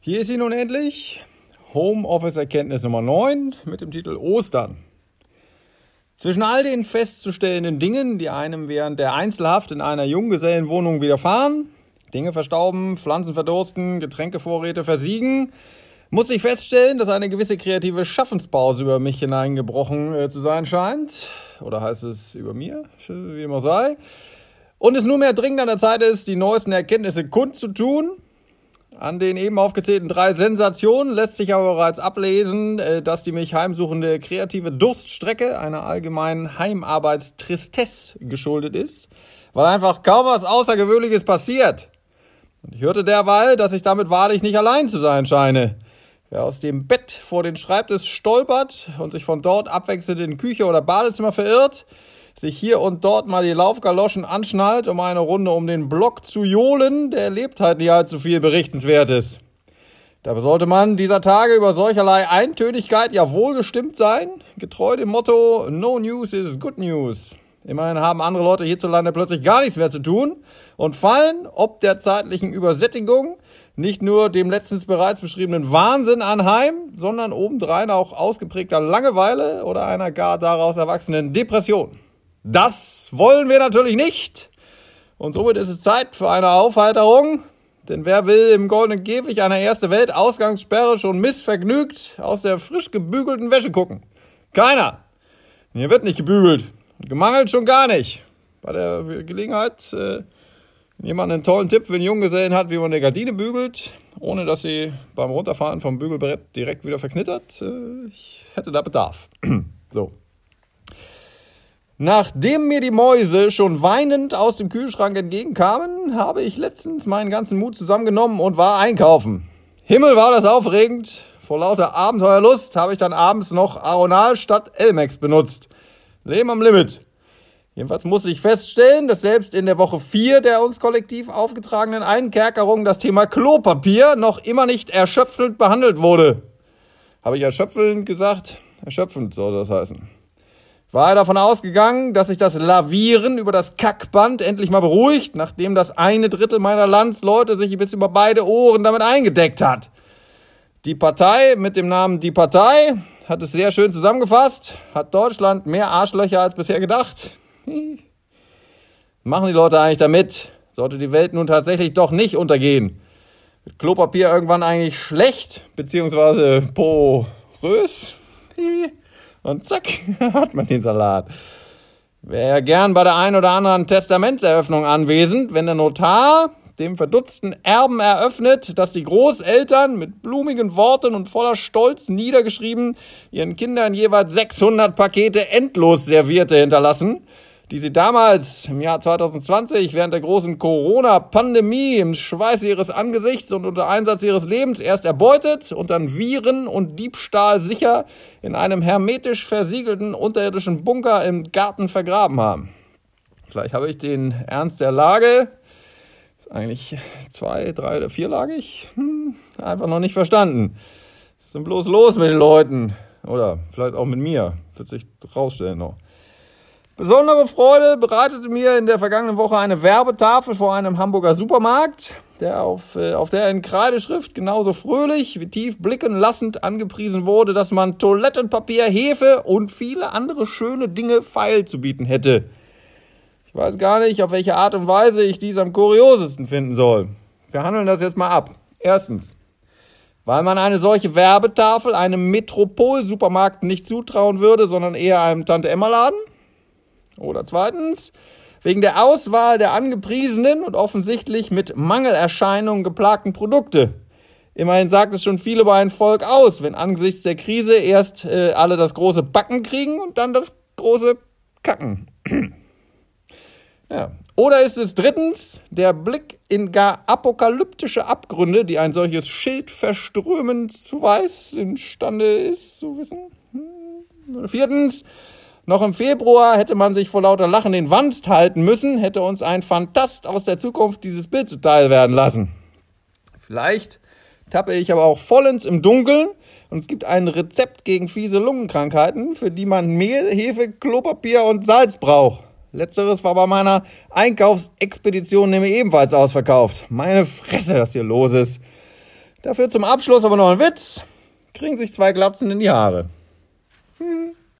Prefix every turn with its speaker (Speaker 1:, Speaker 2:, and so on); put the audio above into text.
Speaker 1: Hier ist sie nun endlich. Homeoffice-Erkenntnis Nummer 9 mit dem Titel Ostern. Zwischen all den festzustellenden Dingen, die einem während der Einzelhaft in einer Junggesellenwohnung widerfahren, Dinge verstauben, Pflanzen verdursten, Getränkevorräte versiegen, muss ich feststellen, dass eine gewisse kreative Schaffenspause über mich hineingebrochen äh, zu sein scheint. Oder heißt es über mir, wie immer sei. Und es nur mehr dringend an der Zeit ist, die neuesten Erkenntnisse kundzutun. An den eben aufgezählten drei Sensationen lässt sich aber bereits ablesen, äh, dass die mich heimsuchende kreative Durststrecke einer allgemeinen Heimarbeitstristesse geschuldet ist, weil einfach kaum was Außergewöhnliches passiert. Und ich hörte derweil, dass ich damit wahrlich nicht allein zu sein scheine. Wer aus dem Bett vor den Schreibtisch stolpert und sich von dort abwechselnd in Küche oder Badezimmer verirrt, sich hier und dort mal die Laufgaloschen anschnallt, um eine Runde um den Block zu johlen, der lebt halt nicht allzu viel Berichtenswertes. Dabei sollte man dieser Tage über solcherlei Eintönigkeit ja wohlgestimmt sein, getreu dem Motto No News is Good News. Immerhin haben andere Leute hierzulande plötzlich gar nichts mehr zu tun und fallen, ob der zeitlichen Übersättigung, nicht nur dem letztens bereits beschriebenen Wahnsinn anheim, sondern obendrein auch ausgeprägter Langeweile oder einer gar daraus erwachsenen Depression. Das wollen wir natürlich nicht. Und somit ist es Zeit für eine Aufheiterung. Denn wer will im goldenen Käfig einer erste Welt Ausgangssperre schon missvergnügt aus der frisch gebügelten Wäsche gucken? Keiner. Hier wird nicht gebügelt. Gemangelt schon gar nicht. Bei der Gelegenheit, äh, wenn jemand einen tollen Tipp für einen Junggesellen hat, wie man eine Gardine bügelt, ohne dass sie beim Runterfahren vom Bügelbrett direkt wieder verknittert, äh, ich hätte da Bedarf. so. Nachdem mir die Mäuse schon weinend aus dem Kühlschrank entgegenkamen, habe ich letztens meinen ganzen Mut zusammengenommen und war einkaufen. Himmel war das aufregend. Vor lauter Abenteuerlust habe ich dann abends noch Aronal statt Elmex benutzt. Leben am Limit. Jedenfalls muss ich feststellen, dass selbst in der Woche 4 der uns kollektiv aufgetragenen Einkerkerung das Thema Klopapier noch immer nicht erschöpfend behandelt wurde. Habe ich erschöpfend gesagt? Erschöpfend soll das heißen war er davon ausgegangen, dass sich das Lavieren über das Kackband endlich mal beruhigt, nachdem das eine Drittel meiner Landsleute sich bis über beide Ohren damit eingedeckt hat. Die Partei mit dem Namen Die Partei hat es sehr schön zusammengefasst, hat Deutschland mehr Arschlöcher als bisher gedacht. Machen die Leute eigentlich damit? Sollte die Welt nun tatsächlich doch nicht untergehen? Wird Klopapier irgendwann eigentlich schlecht, beziehungsweise porös? Und zack, hat man den Salat. Wäre gern bei der ein oder anderen Testamentseröffnung anwesend, wenn der Notar dem verdutzten Erben eröffnet, dass die Großeltern mit blumigen Worten und voller Stolz niedergeschrieben ihren Kindern jeweils 600 Pakete endlos servierte hinterlassen die sie damals im Jahr 2020 während der großen Corona-Pandemie im Schweiß ihres Angesichts und unter Einsatz ihres Lebens erst erbeutet und dann Viren und Diebstahl sicher in einem hermetisch versiegelten unterirdischen Bunker im Garten vergraben haben. Vielleicht habe ich den Ernst der Lage, ist eigentlich zwei, drei oder vierlagig, hm, einfach noch nicht verstanden. Was ist denn bloß los mit den Leuten? Oder vielleicht auch mit mir, wird sich rausstellen noch. Besondere Freude bereitete mir in der vergangenen Woche eine Werbetafel vor einem Hamburger Supermarkt, der auf, äh, auf der in Kreideschrift genauso fröhlich wie tief blicken lassend angepriesen wurde, dass man Toilettenpapier, Hefe und viele andere schöne Dinge feil zu bieten hätte. Ich weiß gar nicht, auf welche Art und Weise ich dies am kuriosesten finden soll. Wir handeln das jetzt mal ab. Erstens, weil man eine solche Werbetafel einem Metropol-Supermarkt nicht zutrauen würde, sondern eher einem Tante-Emma-Laden. Oder zweitens, wegen der Auswahl der angepriesenen und offensichtlich mit Mangelerscheinungen geplagten Produkte. Immerhin sagt es schon viel über ein Volk aus, wenn angesichts der Krise erst äh, alle das große Backen kriegen und dann das große Kacken. ja. Oder ist es drittens der Blick in gar apokalyptische Abgründe, die ein solches Schild verströmend zu weiß imstande ist zu wissen? Hm. Viertens, noch im Februar hätte man sich vor lauter Lachen den Wanst halten müssen, hätte uns ein Fantast aus der Zukunft dieses Bild zuteil werden lassen. Vielleicht tappe ich aber auch vollends im Dunkeln und es gibt ein Rezept gegen fiese Lungenkrankheiten, für die man Mehl, Hefe, Klopapier und Salz braucht. Letzteres war bei meiner Einkaufsexpedition nämlich ebenfalls ausverkauft. Meine Fresse, was hier los ist. Dafür zum Abschluss aber noch ein Witz. Kriegen sich zwei Glatzen in die Haare.